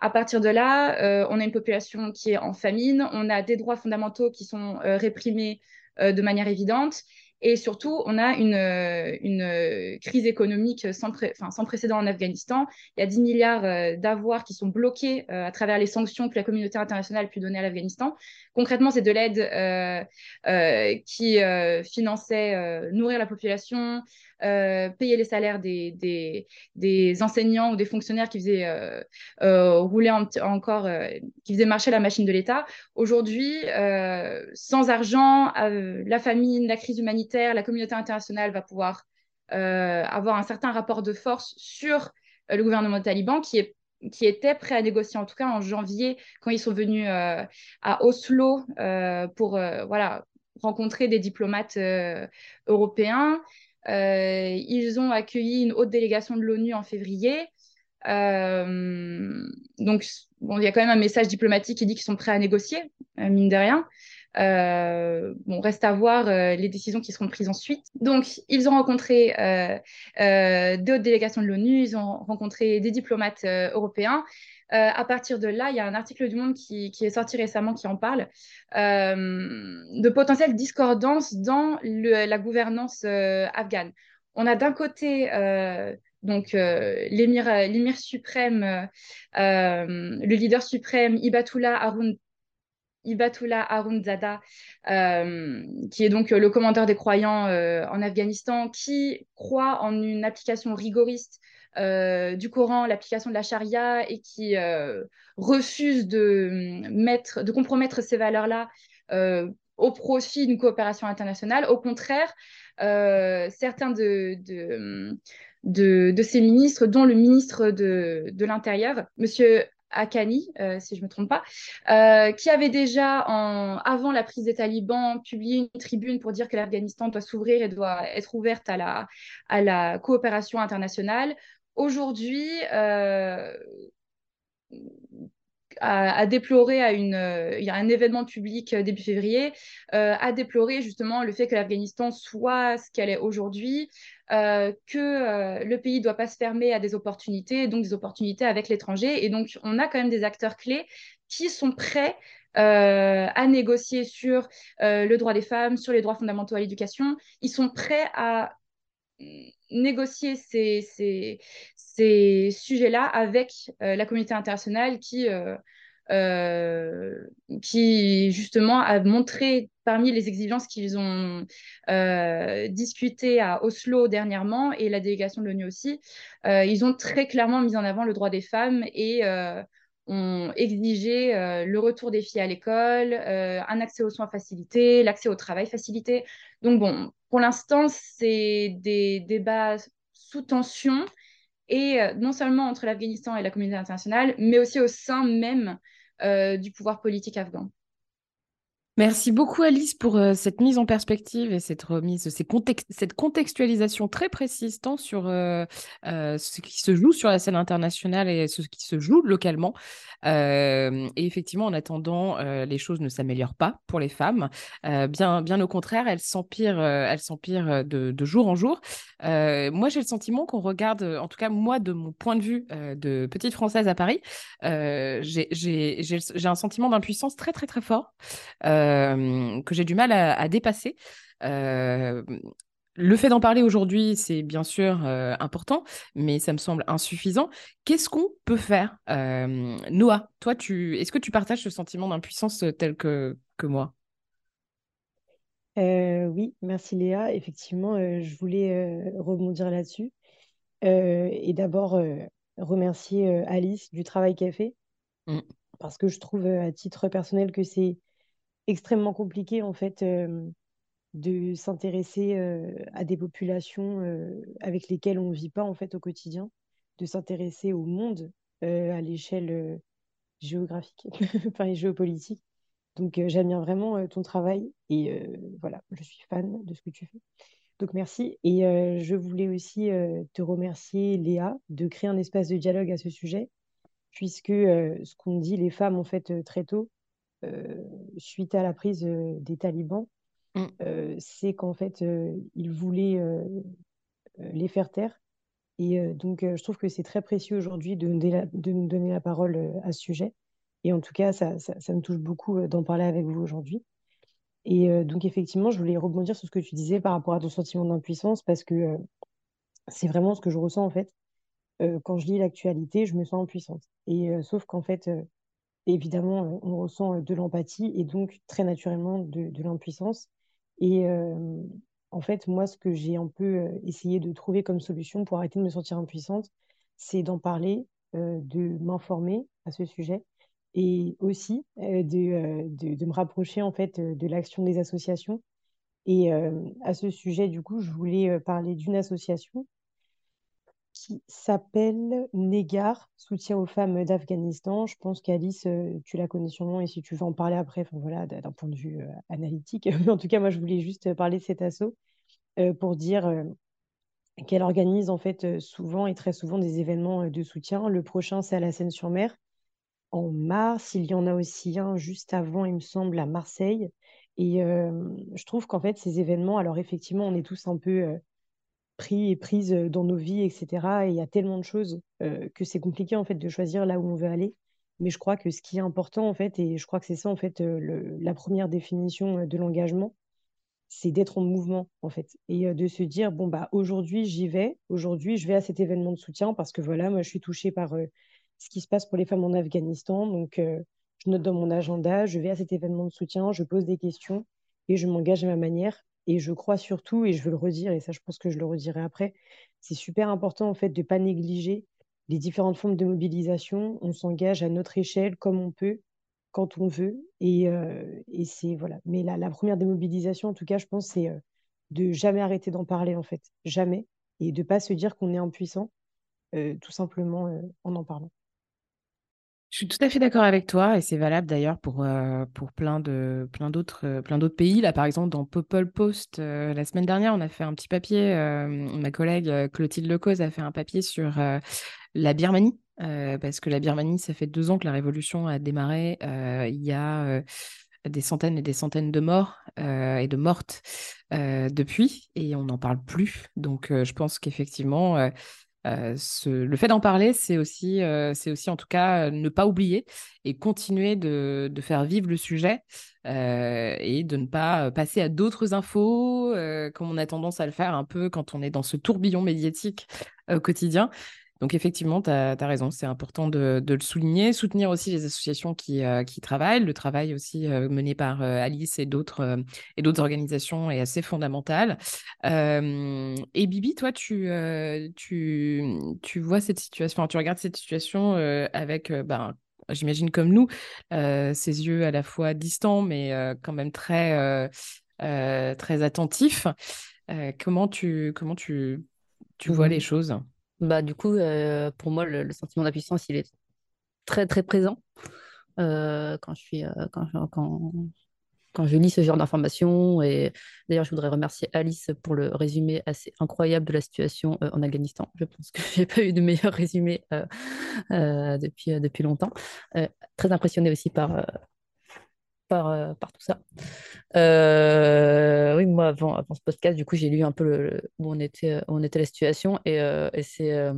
À partir de là, on a une population qui est en famine, on a des droits fondamentaux qui sont réprimés de manière évidente. Et surtout, on a une, euh, euh, crise économique sans, sans, précédent en Afghanistan. Il y a 10 milliards euh, d'avoirs qui sont bloqués à travers les sanctions que la communauté internationale a pu donner à l'Afghanistan. Concrètement, c'est de l'aide qui finançait nourrir la population, payer les salaires des, des, enseignants ou des fonctionnaires qui faisaient rouler encore, qui faisaient marcher la machine de l'État. Aujourd'hui, sans argent, la famine, la crise humanitaire, la communauté internationale va pouvoir euh, avoir un certain rapport de force sur euh, le gouvernement taliban qui est qui était prêt à négocier en tout cas en janvier quand ils sont venus euh, à Oslo pour voilà rencontrer des diplomates européens. Ils ont accueilli une haute délégation de l'ONU en février. donc, bon, il y a quand même un message diplomatique qui dit qu'ils sont prêts à négocier, mine de rien. Euh, bon, reste à voir euh, les décisions qui seront prises ensuite. Donc, ils ont rencontré euh, euh d'autres délégations de l'ONU, ils ont rencontré des diplomates européens. À partir de là, il y a un article du Monde qui, est sorti récemment qui en parle de potentielles discordances dans la gouvernance afghane. On a d'un côté donc l'émir suprême, le leader suprême Ibatullah Arunzada, euh, qui est donc le commandeur des croyants euh, en Afghanistan, qui croit en une application rigoriste euh, du Coran, l'application de la charia, et qui refuse de, mettre, de compromettre ces valeurs-là au profit d'une coopération internationale. Au contraire, certains de, de, ces ministres, dont le ministre de, l'Intérieur, Monsieur Akani, euh, si je ne me trompe pas, euh, qui avait déjà, avant la prise des talibans, publié une tribune pour dire que l'Afghanistan doit s'ouvrir et doit être ouverte à la coopération internationale. Aujourd'hui, euh, a, déploré à une, il y a un événement public début février, a déploré justement le fait que l'Afghanistan soit ce qu'elle est aujourd'hui, euh, que euh, le pays ne doit pas se fermer à des opportunités, donc des opportunités avec l'étranger. Et donc, on a quand même des acteurs clés qui sont prêts euh, à négocier sur le droit des femmes, sur les droits fondamentaux à l'éducation. Ils sont prêts à négocier ces, ces, ces sujets-là avec la communauté internationale qui euh, qui justement a montré parmi les exigences qu'ils ont euh, discutées à Oslo dernièrement et la délégation de l'ONU aussi, euh, ils ont très clairement mis en avant le droit des femmes et ont exigé le retour des filles à l'école, un accès aux soins facilité, l'accès au travail facilité. Donc bon, pour l'instant, c'est des débats sous tension et non seulement entre l'Afghanistan et la communauté internationale, mais aussi au sein même euh, du pouvoir politique afghan. Merci beaucoup Alice pour euh, cette mise en perspective et cette remise, cette contextualisation très précise tant sur euh, euh, ce qui se joue sur la scène internationale et ce qui se joue localement. et effectivement, en attendant, les choses ne s'améliorent pas pour les femmes. bien, bien au contraire, elles s'empirent, elles s'empirent de, jour en jour. moi, j'ai le sentiment qu'on regarde, en tout cas moi, de mon point de vue de petite française à Paris, j'ai un sentiment d'impuissance très très très fort. Que j'ai du mal à, dépasser. Euh, le fait d'en parler aujourd'hui, c'est bien sûr euh, important, mais ça me semble insuffisant. Qu'est-ce qu'on peut faire Noah, toi, tu... est-ce que tu partages ce sentiment d'impuissance tel que, que moi? Oui, merci Léa. Effectivement, je voulais rebondir là-dessus. et d'abord, remercier Alice du travail qu'elle fait. Mmh. Parce que je trouve à titre personnel que c'est extrêmement compliqué en fait euh, de s'intéresser euh, à des populations euh, avec lesquelles on ne vit pas en fait au quotidien, de s'intéresser au monde à l'échelle géographique, enfin géopolitique. Donc j'admire vraiment ton travail et voilà, je suis fan de ce que tu fais. Donc merci. Et je voulais aussi te remercier, Léa, de créer un espace de dialogue à ce sujet, puisque ce qu'on dit les femmes en fait très tôt, suite à la prise euh, des talibans, mm. euh, c'est qu'en fait, ils voulaient les faire taire. Et donc, je trouve que c'est très précieux aujourd'hui de, de, nous donner la parole à ce sujet. Et en tout cas, ça, ça, me touche beaucoup d'en parler avec vous aujourd'hui. Et donc, effectivement, je voulais rebondir sur ce que tu disais par rapport à ton sentiment d'impuissance, parce que c'est vraiment ce que je ressens en fait. quand je lis l'actualité, je me sens impuissante. Et sauf qu'en fait, évidemment, euh, on ressent euh, de l'empathie et donc très naturellement de, l'impuissance. Et euh, en fait, moi, ce que j'ai un peu essayé de trouver comme solution pour arrêter de me sentir impuissante, c'est d'en parler, de m'informer à ce sujet et aussi de, de, me rapprocher en fait de l'action des associations. Et à ce sujet, du coup, je voulais parler d'une association qui s'appelle Négar, soutien aux femmes d'Afghanistan. Je pense qu'Alice, euh, tu la connais sûrement et si tu veux en parler après, voilà, d'un point de vue euh, analytique. En tout cas, moi, je voulais juste parler de cet assaut euh, pour dire qu'elle organise en fait souvent et très souvent des événements de soutien. Le prochain, c'est à la Seine-sur-Mer en mars. Il y en a aussi un juste avant, il me semble, à Marseille. Et je trouve qu'en fait, ces événements, alors effectivement, on est tous un peu pris et prises dans nos vies, etc. Et il y a tellement de choses que c'est compliqué en fait de choisir là où on veut aller. Mais je crois que ce qui est important en fait, et je crois que c'est ça en fait la première définition de l'engagement, c'est d'être en mouvement en fait et de se dire bon bah aujourd'hui j'y vais, aujourd'hui je vais à cet événement de soutien parce que voilà moi je suis touchée par ce qui se passe pour les femmes en Afghanistan donc je note dans mon agenda, je vais à cet événement de soutien, je pose des questions et je m'engage à ma manière et je crois surtout, et je veux le redire, et ça je pense que je le redirai après, c'est super important en fait de ne pas négliger les différentes formes de mobilisation. On s'engage à notre échelle comme on peut, quand on veut. Et, euh, c'est voilà. Mais la, première démobilisation, en tout cas, je pense, c'est euh, de jamais arrêter d'en parler en fait, jamais, et de pas se dire qu'on est impuissant, euh, tout simplement en en parlant. Je suis tout à fait d'accord avec toi et c'est valable d'ailleurs pour, euh, pour plein de plein d'autres euh, plein d'autres pays. Là, par exemple, dans Popol Post, euh, la semaine dernière, on a fait un petit papier. ma collègue Clotilde Lecause a fait un papier sur la Birmanie parce que la Birmanie, ça fait deux ans que la révolution a démarré. il y a des centaines et des centaines de morts et de mortes depuis et on n'en parle plus. Donc, je pense qu'effectivement euh, le fait d'en parler, c'est aussi, euh, en tout cas ne pas oublier et continuer de, faire vivre le sujet euh, et de ne pas passer à d'autres infos, comme on a tendance à le faire un peu quand on est dans ce tourbillon médiatique quotidien. Donc effectivement, tu as, raison, c'est important de, le souligner, soutenir aussi les associations qui, euh, qui travaillent. Le travail aussi euh, mené par euh, Alice et d'autres et d'autres organisations est assez fondamental. et Bibi, toi, tu, tu, tu vois cette situation, tu regardes cette situation avec, ben, j'imagine comme nous, ces yeux à la fois distants, mais quand même très, très attentifs. comment tu, comment tu, tu vois les mmh. choses? Bah, du coup, euh, pour moi, le, sentiment d'impuissance, il est très, très présent. Euh, je euh, quand, je lis ce genre d'informations. Et d'ailleurs, je voudrais remercier Alice pour le résumé assez incroyable de la situation en Afghanistan. Je pense que j'ai pas eu de meilleur résumé depuis, depuis longtemps. très impressionné aussi par par, par tout ça. oui, moi, avant, avant ce podcast, du coup, j'ai lu un peu où, on était, où on était la situation et, c'est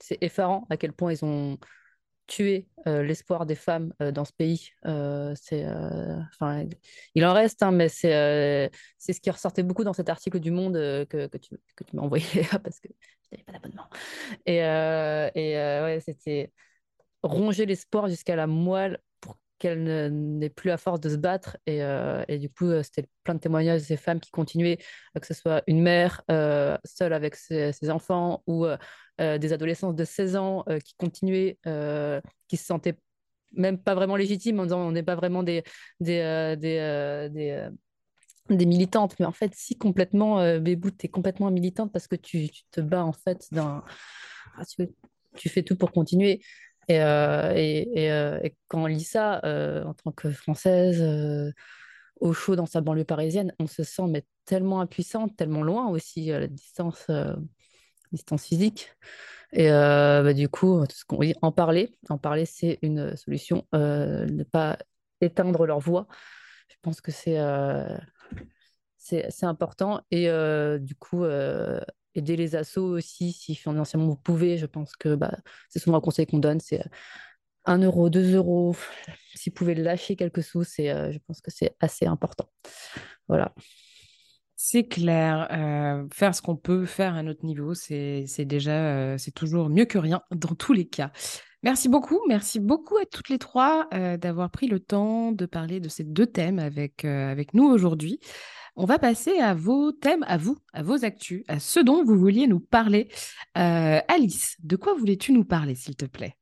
c'est effarant à quel point ils ont tué euh, l'espoir des femmes euh, dans ce pays. Euh, c'est, enfin, il en reste, hein, mais c'est, c'est ce qui ressortait beaucoup dans cet article du Monde que, que, tu, que tu m'as envoyé parce que je n'avais pas d'abonnement. Et, et ouais, c'était ronger l'espoir jusqu'à la moelle qu'elle n'ait plus la force de se battre. Et, et du coup, c'était plein de témoignages de ces femmes qui continuaient, que ce soit une mère seule avec ses, enfants ou euh, des adolescents de 16 ans euh, qui continuaient, euh, qui se sentaient même pas vraiment légitimes en disant on n'est pas vraiment des, des, des, des, militantes. Mais en fait, si complètement, Bébou, tu es complètement militante parce que tu, tu te bats en fait dans... Ah, tu, tu, fais tout pour continuer. Et, et, et, quand on lit ça, en tant que Française, au chaud dans sa banlieue parisienne, on se sent mais, tellement impuissante, tellement loin aussi à la distance distance physique. Et euh, bah, du coup, en parler, en parler, c'est une solution. Euh, ne pas éteindre leur voix. Je pense que c'est euh, c'est important. Et du coup, aider les assos aussi, si financièrement vous pouvez. Je pense que bah, c'est souvent un conseil qu'on donne. C'est 1 euro, 2 euros. Si vous pouvez lâcher quelques sous, je pense que c'est assez important. Voilà. C'est clair. Euh, faire ce qu'on peut faire à notre niveau, c'est déjà, euh, c'est toujours mieux que rien dans tous les cas. Merci beaucoup. Merci beaucoup à toutes les trois euh, d'avoir pris le temps de parler de ces deux thèmes avec, avec nous aujourd'hui. On va passer à vos thèmes, à vous, à vos actus, à ce dont vous vouliez nous parler. Alice, de quoi voulais-tu nous parler, s'il te plaît?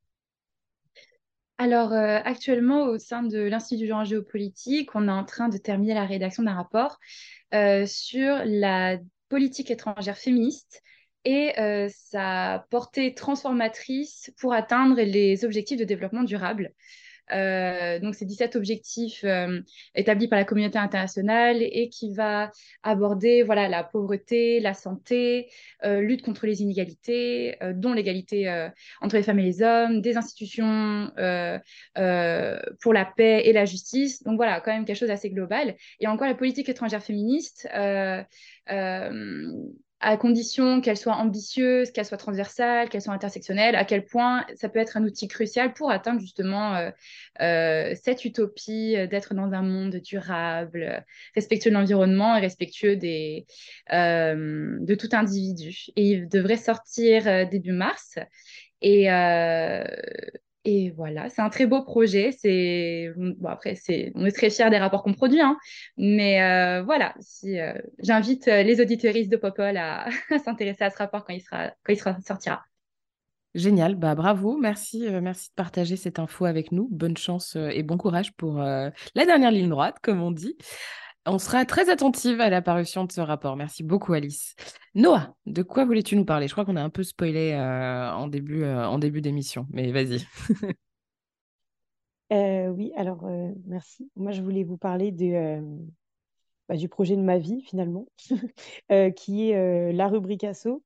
Alors, actuellement, au sein de l'Institut du genre géopolitique, on est en train de terminer la rédaction d'un rapport euh, sur la politique étrangère féministe et euh, sa portée transformatrice pour atteindre les objectifs de développement durable. Euh, donc, c'est 17 objectifs euh, établis par la communauté internationale et qui va aborder voilà, la pauvreté, la santé, euh, lutte contre les inégalités, dont l'égalité entre les femmes et les hommes, des institutions pour la paix et la justice. Donc, voilà, quand même quelque chose d'assez global. Et encore, la politique étrangère féministe à condition qu'elle soit ambitieuse, qu'elle soit transversale, qu'elle soit intersectionnelle, à quel point ça peut être un outil crucial pour atteindre justement euh, euh, cette utopie d'être dans un monde durable, respectueux de l'environnement et respectueux des, euh, de tout individu. Et il devrait sortir début mars. Et voilà, c'est un très beau projet. C'est après, on est très fiers des rapports qu'on produit, hein. mais euh, voilà. Si euh, j'invite euh, les auditeuristes de Popol à, s'intéresser à ce rapport quand il sera quand sortira. Génial, bah bravo, merci, merci de partager cette info avec nous. Bonne chance et bon courage pour la dernière ligne droite, comme on dit. On sera très attentive à l'apparition de ce rapport. Merci beaucoup, Alice. Noah, de quoi voulais-tu nous parler? Je crois qu'on a un peu spoilé en début d'émission, mais vas-y. Euh, oui, alors merci. Moi, je voulais vous parler de, bah, du projet de ma vie, finalement, qui est la rubrique ASSO.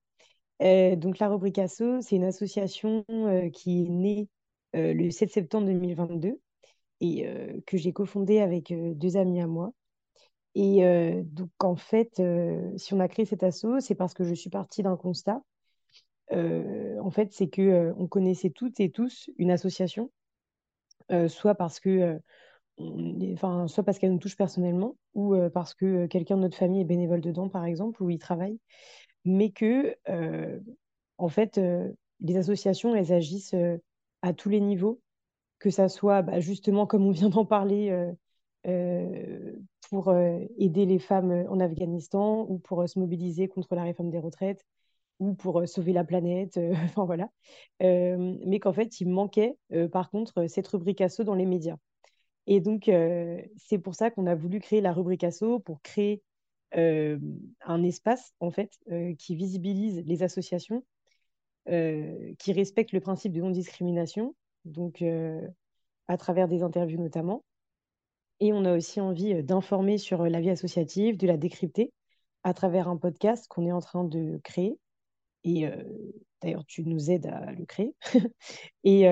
donc, la rubrique ASSO, c'est une association qui est née le 7 septembre 2022 et que j'ai cofondée avec deux amis à moi. Et euh, donc, en fait, euh, si on a créé cet assaut, c'est parce que je suis partie d'un constat. Euh, en fait, c'est que on connaissait toutes et tous une association, soit parce que, enfin, soit parce qu'elle nous touche personnellement, ou parce que quelqu'un de notre famille est bénévole dedans, par exemple, ou il travaille, mais que, en fait, les associations, elles agissent à tous les niveaux, que ça soit bah, justement, comme on vient d'en parler, euh, pour euh, aider les femmes en Afghanistan ou pour euh, se mobiliser contre la réforme des retraites ou pour sauver la planète, enfin voilà. mais qu'en fait, il manquait par contre cette rubrique ASSO dans les médias. Et donc, c'est pour ça qu'on a voulu créer la rubrique ASSO pour créer un espace en fait qui visibilise les associations, qui respecte le principe de non-discrimination, donc à travers des interviews notamment, Et on a aussi envie d'informer sur la vie associative, de la décrypter à travers un podcast qu'on est en train de créer. Et d'ailleurs, tu nous aides à le créer. et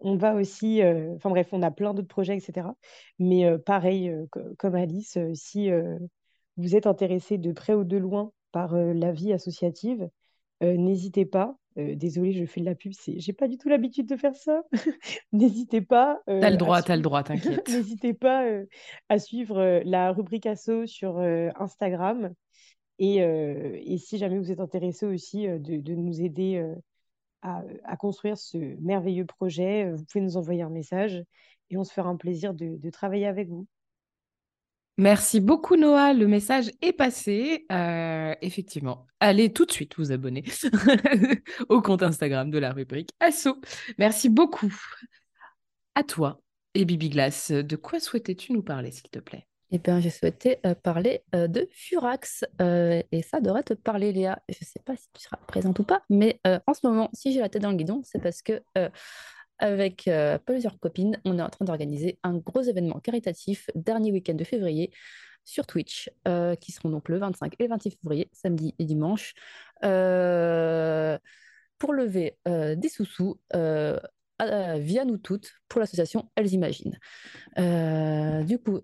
on va aussi, enfin bref, on a plein d'autres projets, etc. Mais pareil, comme Alice, si vous êtes intéressé de près ou de loin par la vie associative, n'hésitez pas. désolée, je fais de la pub, j'ai pas du tout l'habitude de faire ça. n'hésitez pas. t'as le droit, t'as le droit, t'inquiète. n'hésitez pas à suivre la rubrique asso sur Instagram. Et, et, si jamais vous êtes intéressé aussi de, de, nous aider à, à, construire ce merveilleux projet, vous pouvez nous envoyer un message et on se fera un plaisir de, travailler avec vous. Merci beaucoup Noah, le message est passé. Euh, effectivement, allez tout de suite vous abonner au compte Instagram de la rubrique Asso. Merci beaucoup. À toi et Bibi de quoi souhaitais-tu nous parler s'il te plaît? Eh bien, j'ai souhaité euh, parler euh, de Furax. et ça devrait te parler, Léa. Je ne sais pas si tu seras présente ou pas, mais en ce moment, si j'ai la tête dans le guidon, c'est parce que avec euh, plusieurs copines, on est en train d'organiser un gros événement caritatif dernier week-end de février sur Twitch, euh, qui seront donc le 25 et le 26 février, samedi et dimanche, euh, pour lever des sous-sous via nous toutes pour l'association Elles Imaginent. du coup,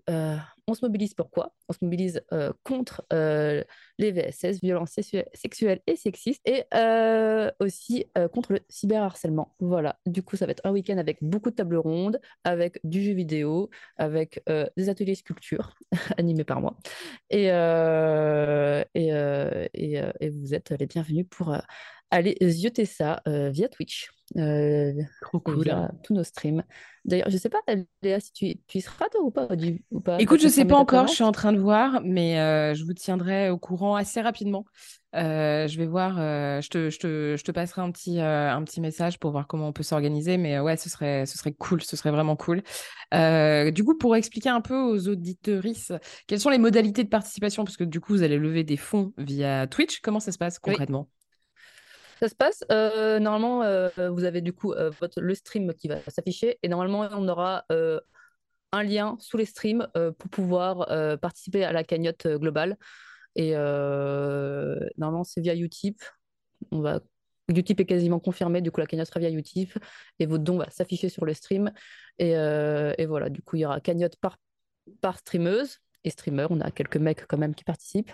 on se mobilise pourquoi On se mobilise euh, contre euh, les VSS, violences sexuelles et sexistes, et euh, aussi contre le cyberharcèlement. Voilà, du coup, ça va être un week-end avec beaucoup de tables rondes, avec du jeu vidéo, avec des ateliers sculpture animés par moi. Et, et, et, vous êtes les bienvenus pour aller zioter ça via Twitch. Trop cool. Via tous nos streams. D'ailleurs, je sais pas, Léa, si tu, tu y seras toi ou pas, ou pas? Écoute, je sais pas encore, je suis en train de voir, mais euh, je vous tiendrai au courant assez rapidement. Euh, je vais voir, euh, je, te, je, te, je, te, passerai un petit, un petit message pour voir comment on peut s'organiser, mais ouais, ce serait, ce serait cool, ce serait vraiment cool. du coup, pour expliquer un peu aux auditorices, quelles sont les modalités de participation, parce que du coup, vous allez lever des fonds via Twitch, comment ça se passe concrètement? Ça se passe. Euh, normalement, euh, vous avez du coup euh, votre, le stream qui va s'afficher et normalement, on aura un lien sous les streams pour pouvoir participer à la cagnotte globale. Et normalement, c'est via Utip. On va... Utip est quasiment confirmé, du coup, la cagnotte sera via Utip et votre don va s'afficher sur le stream. Et, voilà, du coup, il y aura cagnotte par, par streameuse et streamer. On a quelques mecs quand même qui participent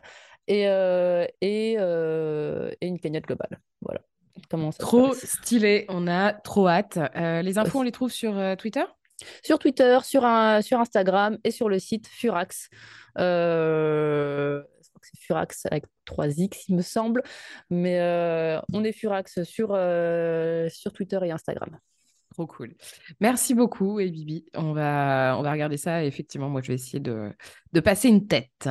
et, euh, et, euh, et, une cagnotte globale. Voilà. Comment trop stylé, on a trop hâte. Euh, les infos, on les trouve sur Twitter? Sur Twitter, sur, un, sur Instagram et sur le site Furax. je crois que c'est Furax avec 3X, il me semble. Mais on est Furax sur, sur Twitter et Instagram. Trop cool. Merci beaucoup, et Bibi. On va, on va regarder ça. effectivement, moi, je vais essayer de, de passer une tête.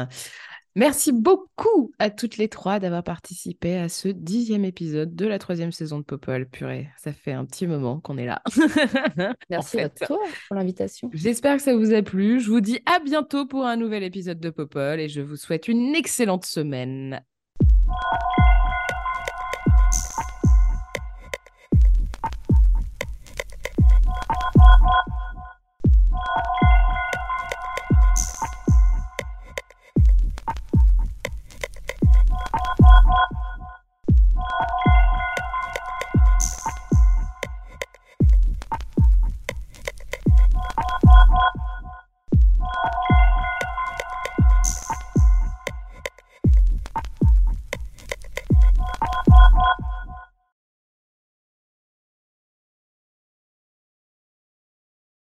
Merci beaucoup à toutes les trois d'avoir participé à ce dixième épisode de la troisième saison de Popol. Purée, ça fait un petit moment qu'on est là. Merci à toi pour l'invitation. J'espère que ça vous a plu. Je vous dis à bientôt pour un nouvel épisode de Popol et je vous souhaite une excellente semaine.